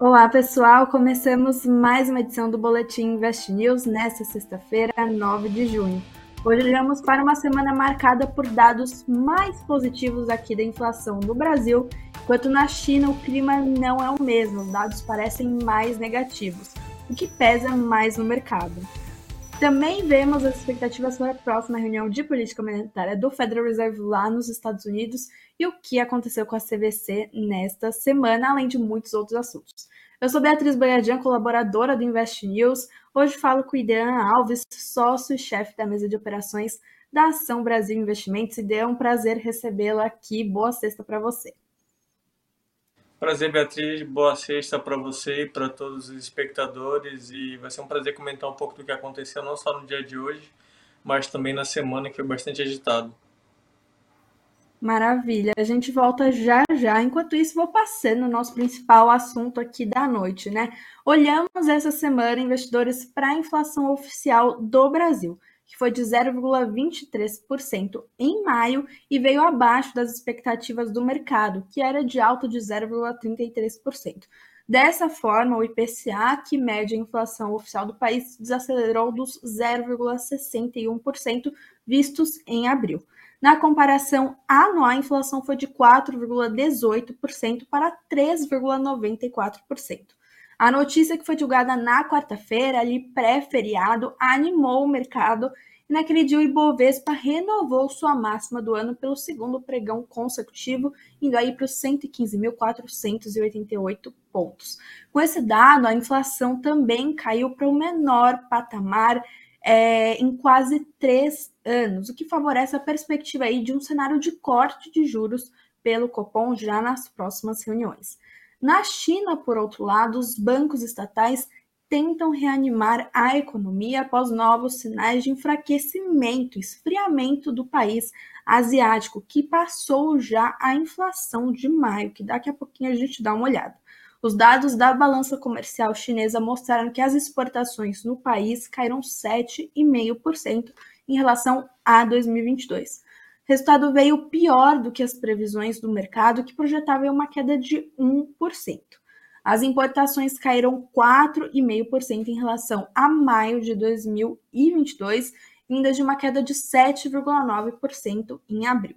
Olá, pessoal! Começamos mais uma edição do Boletim Invest News nesta sexta-feira, 9 de junho. Hoje olhamos para uma semana marcada por dados mais positivos aqui da inflação no Brasil, enquanto na China o clima não é o mesmo, os dados parecem mais negativos, o que pesa mais no mercado. Também vemos as expectativas para a próxima reunião de política monetária do Federal Reserve lá nos Estados Unidos e o que aconteceu com a CVC nesta semana, além de muitos outros assuntos. Eu sou Beatriz Boiadian, colaboradora do Invest News. Hoje falo com Idean Alves, sócio e chefe da mesa de operações da Ação Brasil Investimentos. Idean, é um prazer recebê-la aqui. Boa sexta para você. Prazer, Beatriz. Boa sexta para você e para todos os espectadores. E vai ser um prazer comentar um pouco do que aconteceu, não só no dia de hoje, mas também na semana, que foi bastante agitado. Maravilha. A gente volta já já. Enquanto isso, vou passando o nosso principal assunto aqui da noite, né? Olhamos essa semana investidores para a inflação oficial do Brasil que foi de 0,23% em maio e veio abaixo das expectativas do mercado, que era de alta de 0,33%. Dessa forma, o IPCA, que mede a inflação oficial do país, desacelerou dos 0,61% vistos em abril. Na comparação anual, a inflação foi de 4,18% para 3,94%. A notícia que foi divulgada na quarta-feira, ali pré-feriado, animou o mercado e naquele dia o Ibovespa renovou sua máxima do ano pelo segundo pregão consecutivo, indo aí para os 115.488 pontos. Com esse dado, a inflação também caiu para o menor patamar é, em quase três anos, o que favorece a perspectiva aí de um cenário de corte de juros pelo Copom já nas próximas reuniões. Na China, por outro lado, os bancos estatais tentam reanimar a economia após novos sinais de enfraquecimento, esfriamento do país asiático, que passou já a inflação de maio, que daqui a pouquinho a gente dá uma olhada. Os dados da balança comercial chinesa mostraram que as exportações no país caíram 7,5% em relação a 2022 resultado veio pior do que as previsões do mercado, que projetavam uma queda de 1%. As importações caíram 4,5% em relação a maio de 2022, vinda de uma queda de 7,9% em abril.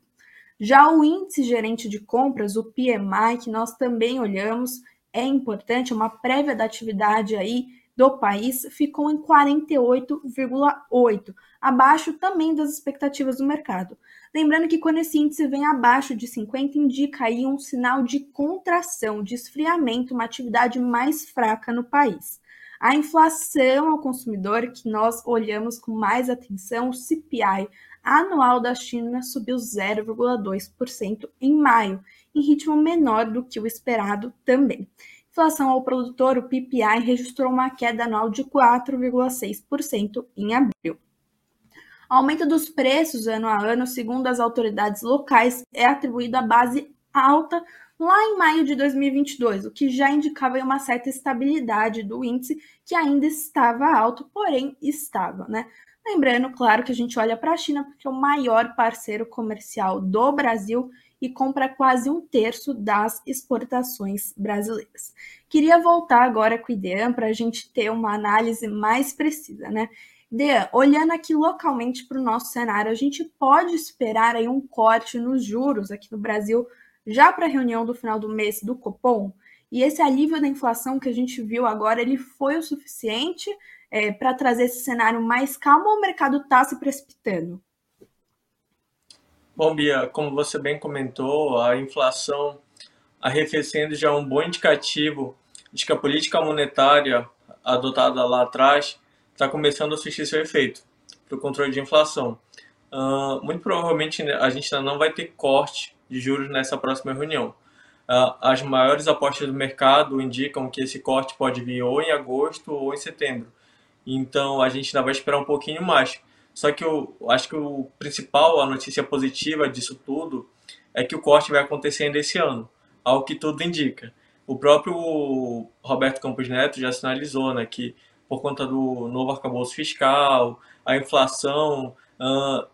Já o índice gerente de compras, o PMI, que nós também olhamos, é importante, uma prévia da atividade aí do país ficou em 48,8, abaixo também das expectativas do mercado. Lembrando que quando esse índice vem abaixo de 50, indica aí um sinal de contração, de esfriamento, uma atividade mais fraca no país. A inflação ao consumidor, que nós olhamos com mais atenção, o CPI anual da China subiu 0,2% em maio, em ritmo menor do que o esperado também. Inflação ao produtor, o PPI, registrou uma queda anual de 4,6% em abril. Aumento dos preços ano a ano, segundo as autoridades locais, é atribuído à base alta lá em maio de 2022, o que já indicava uma certa estabilidade do índice, que ainda estava alto, porém estava, né? Lembrando, claro, que a gente olha para a China porque é o maior parceiro comercial do Brasil e compra quase um terço das exportações brasileiras. Queria voltar agora com o IDEAN para a gente ter uma análise mais precisa, né? Dean, olhando aqui localmente para o nosso cenário, a gente pode esperar aí um corte nos juros aqui no Brasil já para a reunião do final do mês do Copom? E esse alívio da inflação que a gente viu agora, ele foi o suficiente é, para trazer esse cenário mais calmo ou o mercado está se precipitando? Bom, Bia, como você bem comentou, a inflação arrefecendo já é um bom indicativo de que a política monetária adotada lá atrás está começando a assistir seu efeito para o controle de inflação. Uh, muito provavelmente né, a gente ainda não vai ter corte de juros nessa próxima reunião. Uh, as maiores apostas do mercado indicam que esse corte pode vir ou em agosto ou em setembro. Então a gente ainda vai esperar um pouquinho mais. Só que eu acho que o principal, a notícia positiva disso tudo, é que o corte vai acontecer ainda esse ano, ao que tudo indica. O próprio Roberto Campos Neto já sinalizou né, que por conta do novo arcabouço fiscal, a inflação uh,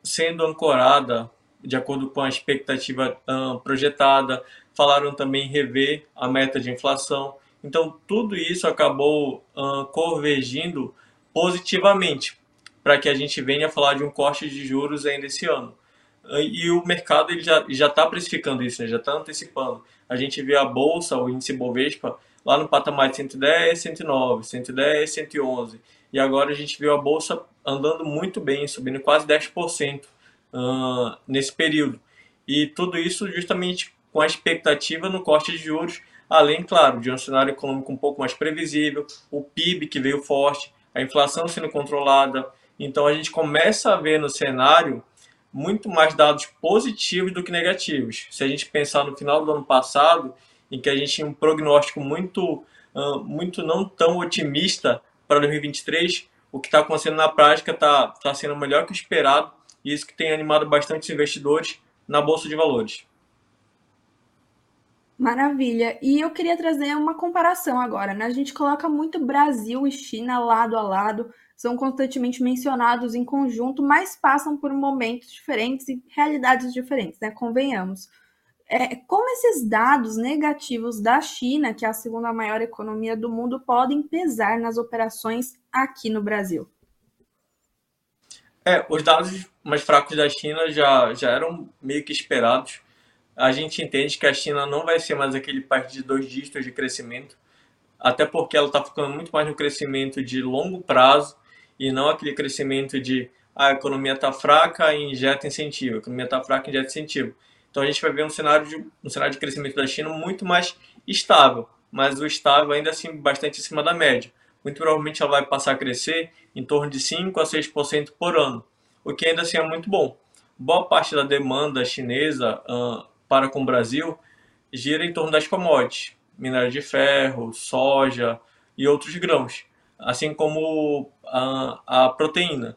sendo ancorada de acordo com a expectativa uh, projetada. Falaram também em rever a meta de inflação. Então, tudo isso acabou uh, convergindo positivamente para que a gente venha falar de um corte de juros ainda esse ano. E o mercado ele já está precificando isso, né? já está antecipando. A gente vê a bolsa, o índice Bovespa, lá no patamar de 110, 109, 110, 111. E agora a gente viu a bolsa andando muito bem, subindo quase 10% uh, nesse período. E tudo isso justamente com a expectativa no corte de juros, além, claro, de um cenário econômico um pouco mais previsível, o PIB que veio forte, a inflação sendo controlada. Então a gente começa a ver no cenário muito mais dados positivos do que negativos. Se a gente pensar no final do ano passado, em que a gente tinha um prognóstico muito, uh, muito não tão otimista para 2023, o que está acontecendo na prática está tá sendo melhor que o esperado e isso que tem animado bastante investidores na Bolsa de Valores. Maravilha. E eu queria trazer uma comparação agora, né? A gente coloca muito Brasil e China lado a lado, são constantemente mencionados em conjunto, mas passam por momentos diferentes e realidades diferentes, né? Convenhamos. É, como esses dados negativos da China, que é a segunda maior economia do mundo, podem pesar nas operações aqui no Brasil? É, os dados mais fracos da China já, já eram meio que esperados. A gente entende que a China não vai ser mais aquele país de dois dígitos de crescimento, até porque ela está ficando muito mais no crescimento de longo prazo e não aquele crescimento de ah, a economia está fraca e injeta incentivo, a economia está fraca e injeta incentivo. Então a gente vai ver um cenário de um cenário de crescimento da China muito mais estável, mas o estável ainda assim bastante acima da média. Muito provavelmente ela vai passar a crescer em torno de 5 a 6% por ano, o que ainda assim é muito bom. Boa parte da demanda chinesa uh, para com o Brasil gira em torno das commodities, minério de ferro, soja e outros grãos assim como a, a proteína.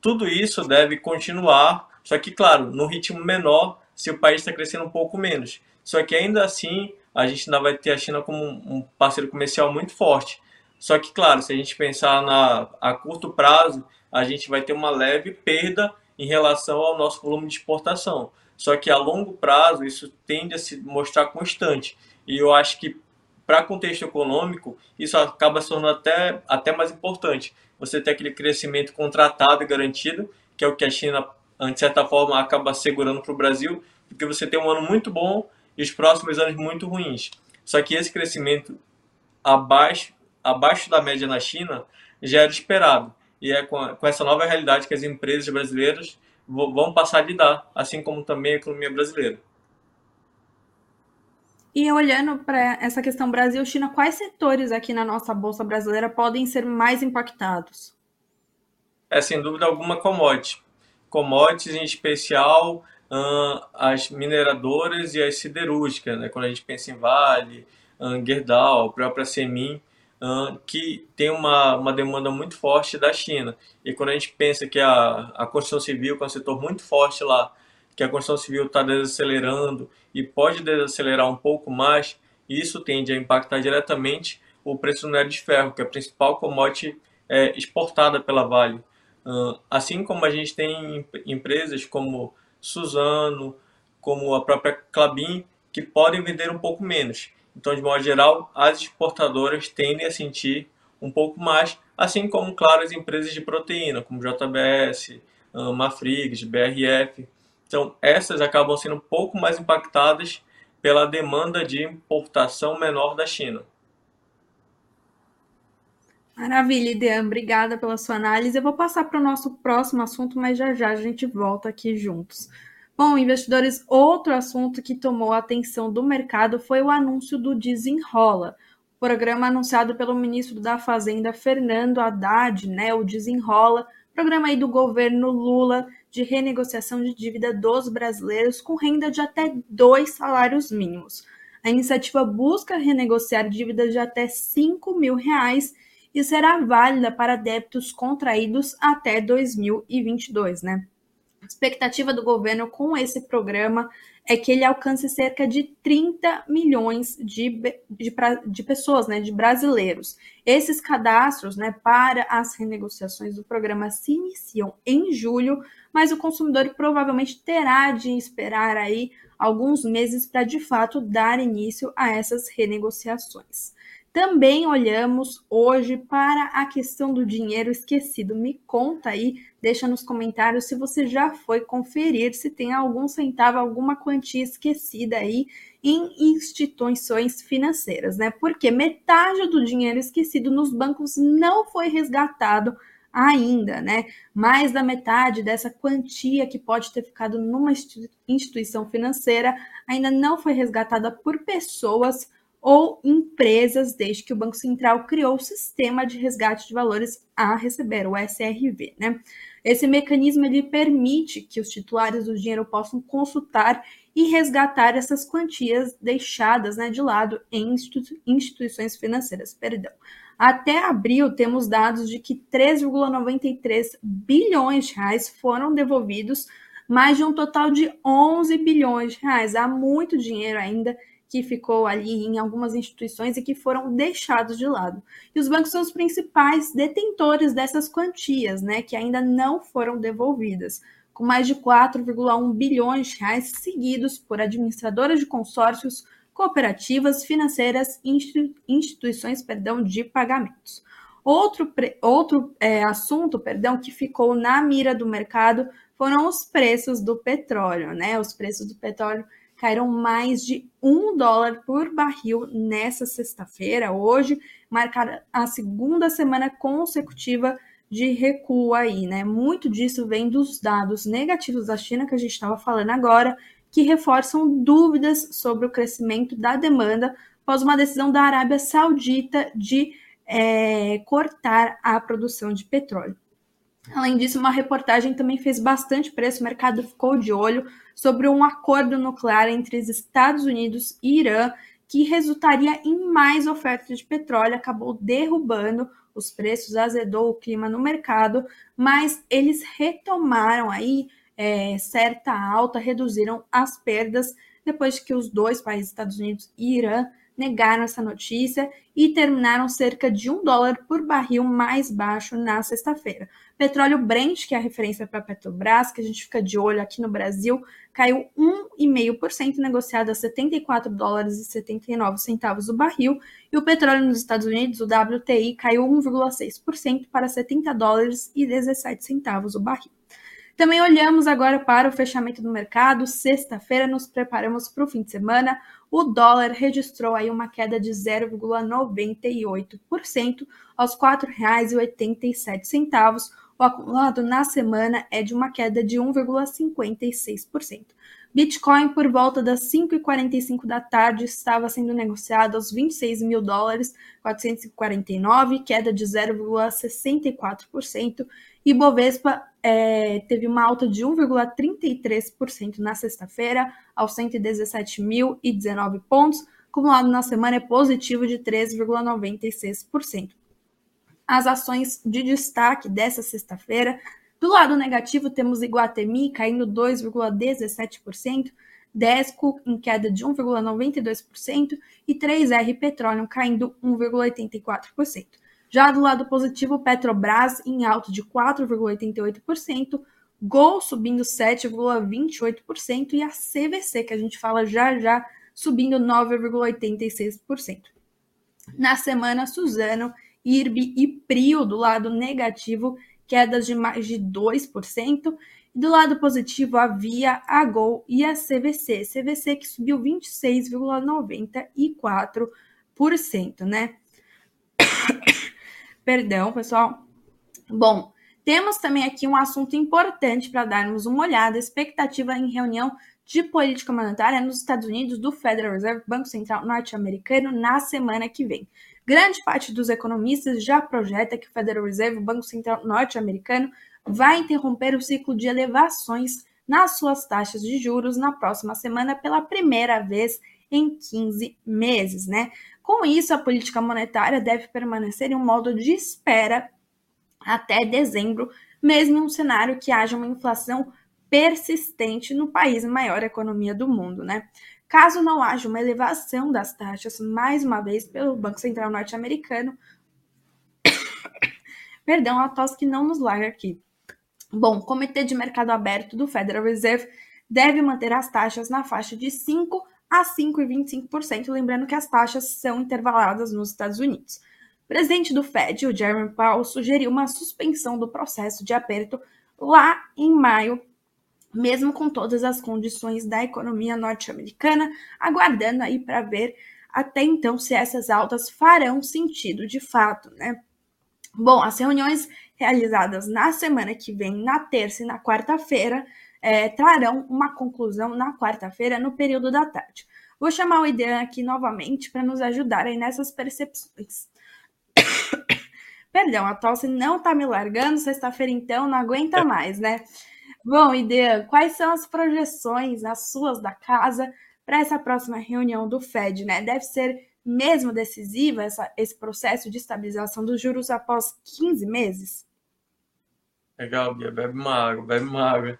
Tudo isso deve continuar, só que, claro, no ritmo menor, se o país está crescendo um pouco menos. Só que ainda assim, a gente ainda vai ter a China como um parceiro comercial muito forte. Só que, claro, se a gente pensar na, a curto prazo, a gente vai ter uma leve perda em relação ao nosso volume de exportação. Só que a longo prazo, isso tende a se mostrar constante. E eu acho que para contexto econômico, isso acaba se tornando até, até mais importante. Você ter aquele crescimento contratado e garantido, que é o que a China, de certa forma, acaba segurando para o Brasil, porque você tem um ano muito bom e os próximos anos muito ruins. Só que esse crescimento abaixo, abaixo da média na China já era esperado. E é com, com essa nova realidade que as empresas brasileiras vão passar a lidar, assim como também a economia brasileira. E olhando para essa questão Brasil-China, quais setores aqui na nossa Bolsa Brasileira podem ser mais impactados? É sem dúvida alguma commodity. Commodities em especial as mineradoras e as siderúrgicas, né? quando a gente pensa em Vale, uh, Gerdau, a própria Semin, que tem uma, uma demanda muito forte da China. E quando a gente pensa que a, a construção civil, que é um setor muito forte lá, que a construção civil está desacelerando e pode desacelerar um pouco mais, isso tende a impactar diretamente o preço do minério de ferro, que é a principal commodity é, exportada pela Vale. Uh, assim como a gente tem empresas como Suzano, como a própria Clabin, que podem vender um pouco menos. Então, de modo geral, as exportadoras tendem a sentir um pouco mais, assim como, claro, as empresas de proteína, como JBS, uh, Mafrigs, BRF, então, essas acabam sendo um pouco mais impactadas pela demanda de importação menor da China. Maravilha, Idean. Obrigada pela sua análise. Eu vou passar para o nosso próximo assunto, mas já já a gente volta aqui juntos. Bom, investidores, outro assunto que tomou a atenção do mercado foi o anúncio do Desenrola, programa anunciado pelo ministro da Fazenda, Fernando Haddad, né? O Desenrola, programa aí do governo Lula, de renegociação de dívida dos brasileiros com renda de até dois salários mínimos. A iniciativa busca renegociar dívidas de até 5 mil reais e será válida para débitos contraídos até 2022, né? A expectativa do governo com esse programa é que ele alcance cerca de 30 milhões de, de, de, pessoas, né, de brasileiros. Esses cadastros né, para as renegociações do programa se iniciam em julho, mas o consumidor provavelmente terá de esperar aí alguns meses para de fato dar início a essas renegociações. Também olhamos hoje para a questão do dinheiro esquecido. Me conta aí, deixa nos comentários se você já foi conferir se tem algum centavo, alguma quantia esquecida aí em instituições financeiras, né? Porque metade do dinheiro esquecido nos bancos não foi resgatado ainda, né? Mais da metade dessa quantia que pode ter ficado numa instituição financeira ainda não foi resgatada por pessoas ou empresas desde que o Banco Central criou o sistema de resgate de valores a receber, o SRV. Né? Esse mecanismo ele permite que os titulares do dinheiro possam consultar e resgatar essas quantias deixadas né, de lado em instituições financeiras. Perdão. Até abril, temos dados de que 3,93 bilhões de reais foram devolvidos, mais de um total de 11 bilhões de reais. Há muito dinheiro ainda que ficou ali em algumas instituições e que foram deixados de lado. E os bancos são os principais detentores dessas quantias, né, que ainda não foram devolvidas, com mais de 4,1 bilhões de reais seguidos por administradoras de consórcios, cooperativas, financeiras e instituições perdão, de pagamentos. Outro, outro é, assunto perdão, que ficou na mira do mercado foram os preços do petróleo. Né? Os preços do petróleo caíram mais de um dólar por barril nessa sexta-feira, hoje, marcada a segunda semana consecutiva de recuo aí, né? Muito disso vem dos dados negativos da China que a gente estava falando agora, que reforçam dúvidas sobre o crescimento da demanda após uma decisão da Arábia Saudita de é, cortar a produção de petróleo. Além disso, uma reportagem também fez bastante preço, o mercado ficou de olho sobre um acordo nuclear entre os Estados Unidos e Irã que resultaria em mais oferta de petróleo, acabou derrubando os preços, azedou o clima no mercado, mas eles retomaram aí é, certa alta, reduziram as perdas depois que os dois países, Estados Unidos e Irã, negaram essa notícia e terminaram cerca de um dólar por barril mais baixo na sexta-feira. Petróleo Brent, que é a referência para a Petrobras, que a gente fica de olho aqui no Brasil, caiu 1,5%, negociado a 74 dólares e 79 centavos o barril, e o petróleo nos Estados Unidos, o WTI, caiu 1,6% para 70 dólares e 17 centavos o barril. Também olhamos agora para o fechamento do mercado. Sexta-feira nos preparamos para o fim de semana. O dólar registrou aí uma queda de 0,98% aos R$ 4,87. O acumulado na semana é de uma queda de 1,56%. Bitcoin, por volta das 5h45 da tarde, estava sendo negociado aos 26 mil dólares 449, queda de 0,64%, e Bovespa é, teve uma alta de 1,33% na sexta-feira, aos 117.019 pontos, acumulado na semana é positivo de 13,96%. As ações de destaque dessa sexta-feira do lado negativo, temos Iguatemi caindo 2,17%, Desco em queda de 1,92% e 3R Petróleo caindo 1,84%. Já do lado positivo, Petrobras em alta de 4,88%, Gol subindo 7,28% e a CVC, que a gente fala já já, subindo 9,86%. Na semana, Suzano, IRB e Prio do lado negativo quedas de mais de 2%. E do lado positivo, havia a Gol e a CVC. CVC que subiu 26,94%, né? Perdão, pessoal. Bom, temos também aqui um assunto importante para darmos uma olhada, expectativa em reunião de política monetária nos Estados Unidos do Federal Reserve, Banco Central norte-americano, na semana que vem. Grande parte dos economistas já projeta que o Federal Reserve, Banco Central norte-americano, vai interromper o ciclo de elevações nas suas taxas de juros na próxima semana pela primeira vez em 15 meses, né? Com isso, a política monetária deve permanecer em um modo de espera até dezembro, mesmo em um cenário que haja uma inflação persistente no país maior economia do mundo, né? Caso não haja uma elevação das taxas, mais uma vez, pelo Banco Central norte-americano. Perdão, a tosse que não nos larga aqui. Bom, o Comitê de Mercado Aberto do Federal Reserve deve manter as taxas na faixa de 5 a 5,25%, lembrando que as taxas são intervaladas nos Estados Unidos. O presidente do Fed, o Jeremy Powell, sugeriu uma suspensão do processo de aperto lá em maio, mesmo com todas as condições da economia norte-americana, aguardando aí para ver até então se essas altas farão sentido de fato, né? Bom, as reuniões realizadas na semana que vem, na terça e na quarta-feira, é, trarão uma conclusão na quarta-feira, no período da tarde. Vou chamar o Idean aqui novamente para nos ajudar aí nessas percepções. Perdão, a tosse não está me largando, sexta-feira então não aguenta mais, né? Bom, Idean, quais são as projeções, as suas da casa, para essa próxima reunião do Fed, né? Deve ser mesmo decisiva essa, esse processo de estabilização dos juros após 15 meses? Legal, Bia, bebe uma água, bebe uma água.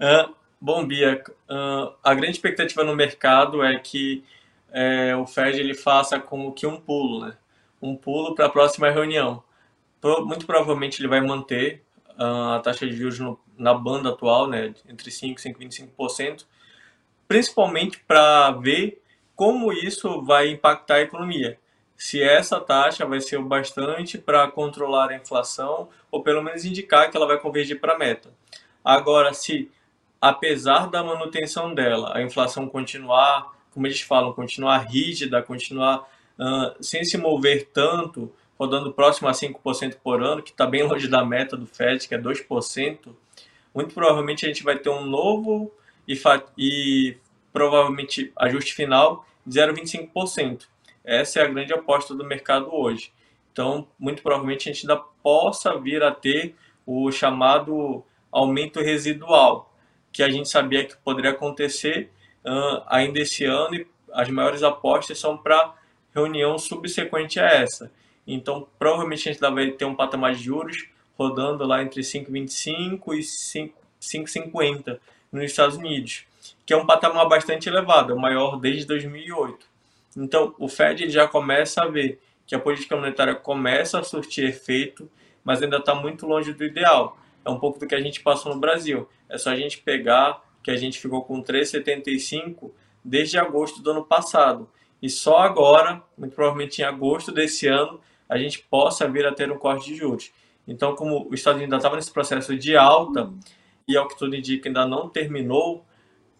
Uh, bom, Bia, uh, a grande expectativa no mercado é que é, o Fed ele faça como que um pulo, né? Um pulo para a próxima reunião. Pro, muito provavelmente ele vai manter uh, a taxa de juros no, na banda atual, né? Entre 5% e 5,25%, principalmente para ver como isso vai impactar a economia. Se essa taxa vai ser o bastante para controlar a inflação ou pelo menos indicar que ela vai convergir para a meta. Agora, se apesar da manutenção dela, a inflação continuar, como eles falam, continuar rígida, continuar uh, sem se mover tanto, rodando próximo a 5% por ano, que está bem longe da meta do FED, que é 2%, muito provavelmente a gente vai ter um novo e, e provavelmente ajuste final de 0,25%. Essa é a grande aposta do mercado hoje. Então, muito provavelmente a gente ainda possa vir a ter o chamado aumento residual, que a gente sabia que poderia acontecer uh, ainda esse ano e as maiores apostas são para reunião subsequente a essa. Então, provavelmente a gente vai ter um patamar de juros rodando lá entre 5,25 e 5,50 nos Estados Unidos que é um patamar bastante elevado, é o maior desde 2008. Então, o Fed já começa a ver que a política monetária começa a surtir efeito, mas ainda está muito longe do ideal. É um pouco do que a gente passou no Brasil. É só a gente pegar que a gente ficou com 3,75 desde agosto do ano passado. E só agora, muito provavelmente em agosto desse ano, a gente possa vir a ter um corte de juros. Então, como o Estados Unidos ainda estava nesse processo de alta, e ao que tudo indica ainda não terminou,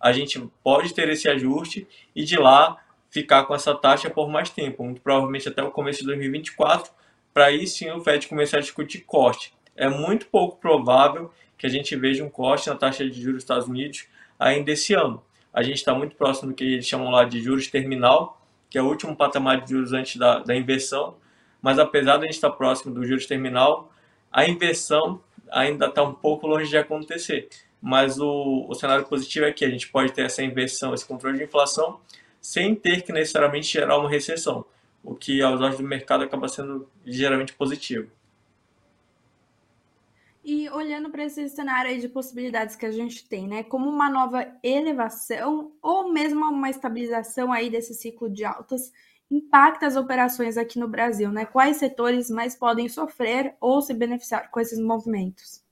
a gente pode ter esse ajuste e de lá ficar com essa taxa por mais tempo, muito provavelmente até o começo de 2024, para aí sim o FED começar a discutir corte. É muito pouco provável que a gente veja um corte na taxa de juros dos Estados Unidos ainda esse ano. A gente está muito próximo do que eles chamam lá de juros terminal, que é o último patamar de juros antes da, da inversão, mas apesar de a gente estar próximo do juros terminal, a inversão ainda está um pouco longe de acontecer mas o, o cenário positivo é que a gente pode ter essa inversão, esse controle de inflação, sem ter que necessariamente gerar uma recessão, o que aos olhos do mercado acaba sendo ligeiramente positivo. E olhando para esse cenário de possibilidades que a gente tem, né, como uma nova elevação ou mesmo uma estabilização aí desse ciclo de altas, impacta as operações aqui no Brasil, né? Quais setores mais podem sofrer ou se beneficiar com esses movimentos?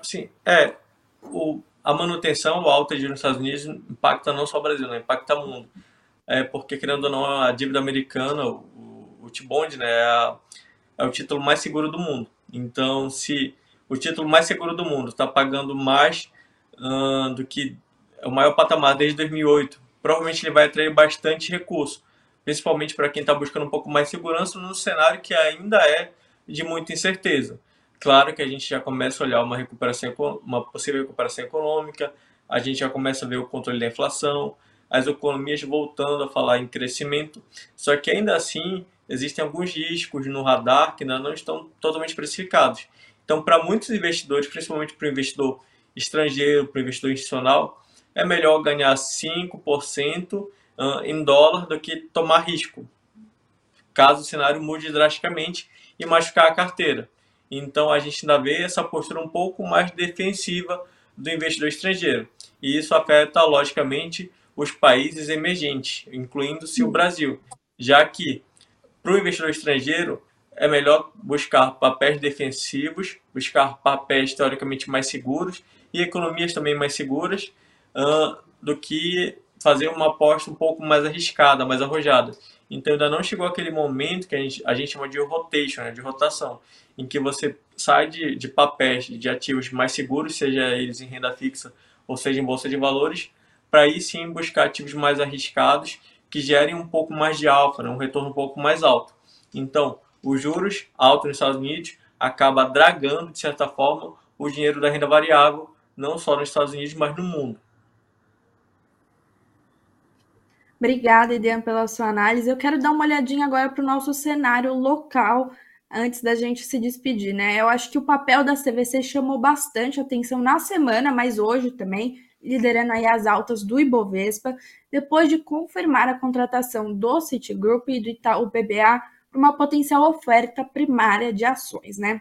Sim, é, o, a manutenção, o alta de nos Estados Unidos impacta não só o Brasil, né? impacta o mundo. É porque, querendo ou não, a dívida americana, o, o T-Bond, né, é, a, é o título mais seguro do mundo. Então, se o título mais seguro do mundo está pagando mais uh, do que o maior patamar desde 2008, provavelmente ele vai atrair bastante recurso, principalmente para quem está buscando um pouco mais segurança no cenário que ainda é de muita incerteza. Claro que a gente já começa a olhar uma recuperação, uma possível recuperação econômica, a gente já começa a ver o controle da inflação, as economias voltando a falar em crescimento, só que ainda assim existem alguns riscos no radar que ainda não estão totalmente precificados. Então, para muitos investidores, principalmente para o investidor estrangeiro, para o investidor institucional, é melhor ganhar 5% em dólar do que tomar risco, caso o cenário mude drasticamente e machucar a carteira. Então a gente ainda vê essa postura um pouco mais defensiva do investidor estrangeiro. E isso afeta, logicamente, os países emergentes, incluindo-se o Brasil, já que para o investidor estrangeiro é melhor buscar papéis defensivos, buscar papéis teoricamente mais seguros e economias também mais seguras uh, do que fazer uma aposta um pouco mais arriscada, mais arrojada. Então ainda não chegou aquele momento que a gente, a gente chama de rotation, né, de rotação, em que você sai de, de papéis, de ativos mais seguros, seja eles em renda fixa ou seja em bolsa de valores, para aí sim buscar ativos mais arriscados que gerem um pouco mais de alfa, né, um retorno um pouco mais alto. Então, os juros altos nos Estados Unidos acaba dragando, de certa forma, o dinheiro da renda variável, não só nos Estados Unidos, mas no mundo. Obrigada, Idean, pela sua análise. Eu quero dar uma olhadinha agora para o nosso cenário local antes da gente se despedir, né? Eu acho que o papel da CVC chamou bastante atenção na semana, mas hoje também, liderando aí as altas do Ibovespa, depois de confirmar a contratação do Citigroup e do Itaú BBA uma potencial oferta primária de ações, né?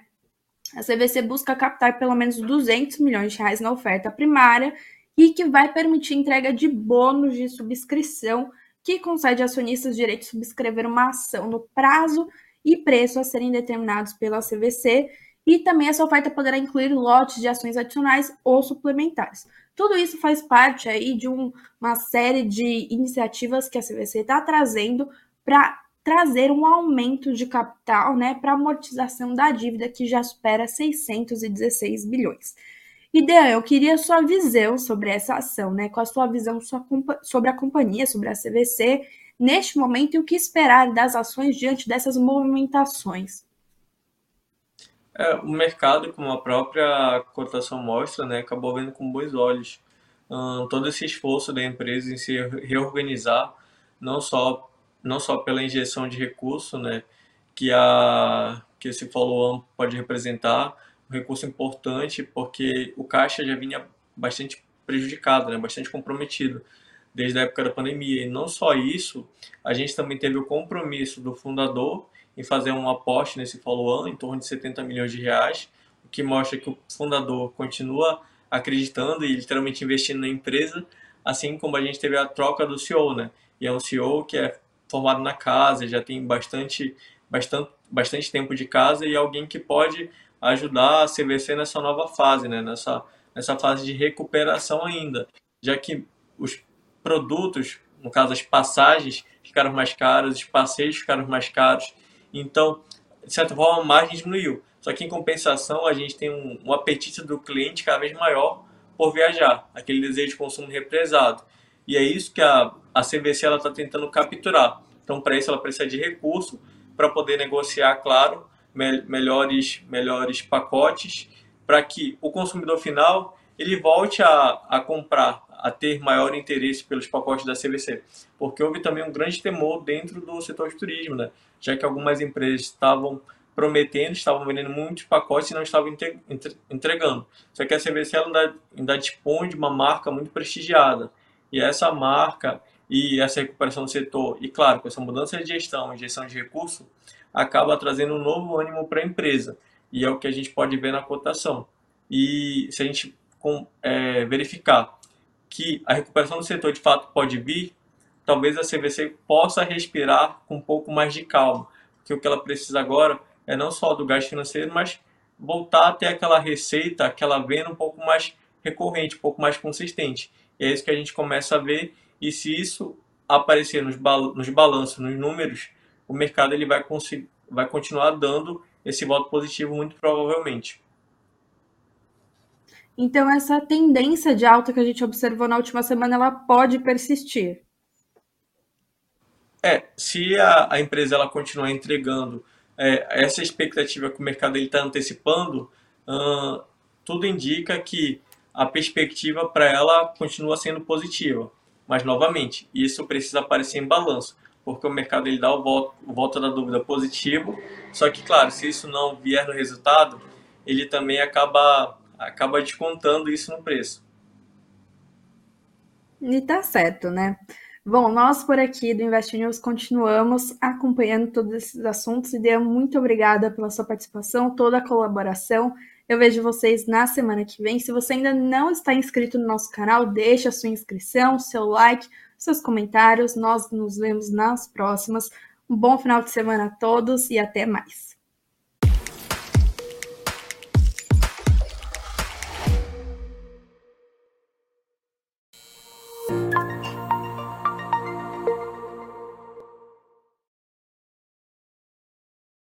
A CVC busca captar pelo menos 200 milhões de reais na oferta primária e que vai permitir entrega de bônus de subscrição que concede acionistas direito de subscrever uma ação no prazo e preço a serem determinados pela CVC e também essa oferta poderá incluir lotes de ações adicionais ou suplementares. Tudo isso faz parte aí de um, uma série de iniciativas que a CVC está trazendo para trazer um aumento de capital né, para amortização da dívida que já supera 616 bilhões. Ideia, eu queria sua visão sobre essa ação, né? Qual a sua visão sobre a companhia, sobre a CVC neste momento e o que esperar das ações diante dessas movimentações? É, o mercado, como a própria cotação mostra, né, acabou vendo com bons olhos hum, todo esse esforço da empresa em se reorganizar, não só não só pela injeção de recurso, né, que a que esse follow-on pode representar, um recurso importante porque o caixa já vinha bastante prejudicado, né, bastante comprometido desde a época da pandemia. E não só isso, a gente também teve o compromisso do fundador em fazer um aporte nesse follow-on em torno de 70 milhões de reais, o que mostra que o fundador continua acreditando e literalmente investindo na empresa, assim como a gente teve a troca do CEO, né? E é um CEO que é formado na casa, já tem bastante, bastante, bastante tempo de casa e alguém que pode ajudar a CVC nessa nova fase, né? nessa, nessa fase de recuperação ainda, já que os produtos, no caso as passagens, ficaram mais caras, os passeios ficaram mais caros, então, de certa forma, a margem diminuiu. Só que em compensação, a gente tem um, um apetite do cliente cada vez maior por viajar, aquele desejo de consumo represado. E é isso que a, a CVC está tentando capturar. Então, para isso, ela precisa de recurso para poder negociar, claro, me, melhores, melhores pacotes, para que o consumidor final ele volte a, a comprar, a ter maior interesse pelos pacotes da CVC. Porque houve também um grande temor dentro do setor de turismo, né? já que algumas empresas estavam prometendo, estavam vendendo muitos pacotes e não estavam entregando. Só que a CVC ainda, ainda dispõe de uma marca muito prestigiada. E essa marca e essa recuperação do setor, e claro, com essa mudança de gestão, gestão de recurso, acaba trazendo um novo ânimo para a empresa. E é o que a gente pode ver na cotação. E se a gente com, é, verificar que a recuperação do setor de fato pode vir, talvez a CVC possa respirar com um pouco mais de calma. Porque o que ela precisa agora é não só do gasto financeiro, mas voltar a ter aquela receita, aquela venda um pouco mais recorrente, um pouco mais consistente. E é isso que a gente começa a ver. E se isso aparecer nos, bal nos balanços, nos números, o mercado ele vai, vai continuar dando esse voto positivo muito provavelmente. Então essa tendência de alta que a gente observou na última semana, ela pode persistir. É, se a, a empresa ela continuar entregando é, essa expectativa que o mercado está antecipando, hum, tudo indica que a perspectiva para ela continua sendo positiva. Mas, novamente, isso precisa aparecer em balanço, porque o mercado ele dá o voto, o voto da dúvida positivo, só que, claro, se isso não vier no resultado, ele também acaba, acaba descontando isso no preço. E tá certo, né? Bom, nós por aqui do Invest News continuamos acompanhando todos esses assuntos Dea, muito obrigada pela sua participação, toda a colaboração. Eu vejo vocês na semana que vem. Se você ainda não está inscrito no nosso canal, deixe a sua inscrição, seu like, seus comentários. Nós nos vemos nas próximas. Um bom final de semana a todos e até mais.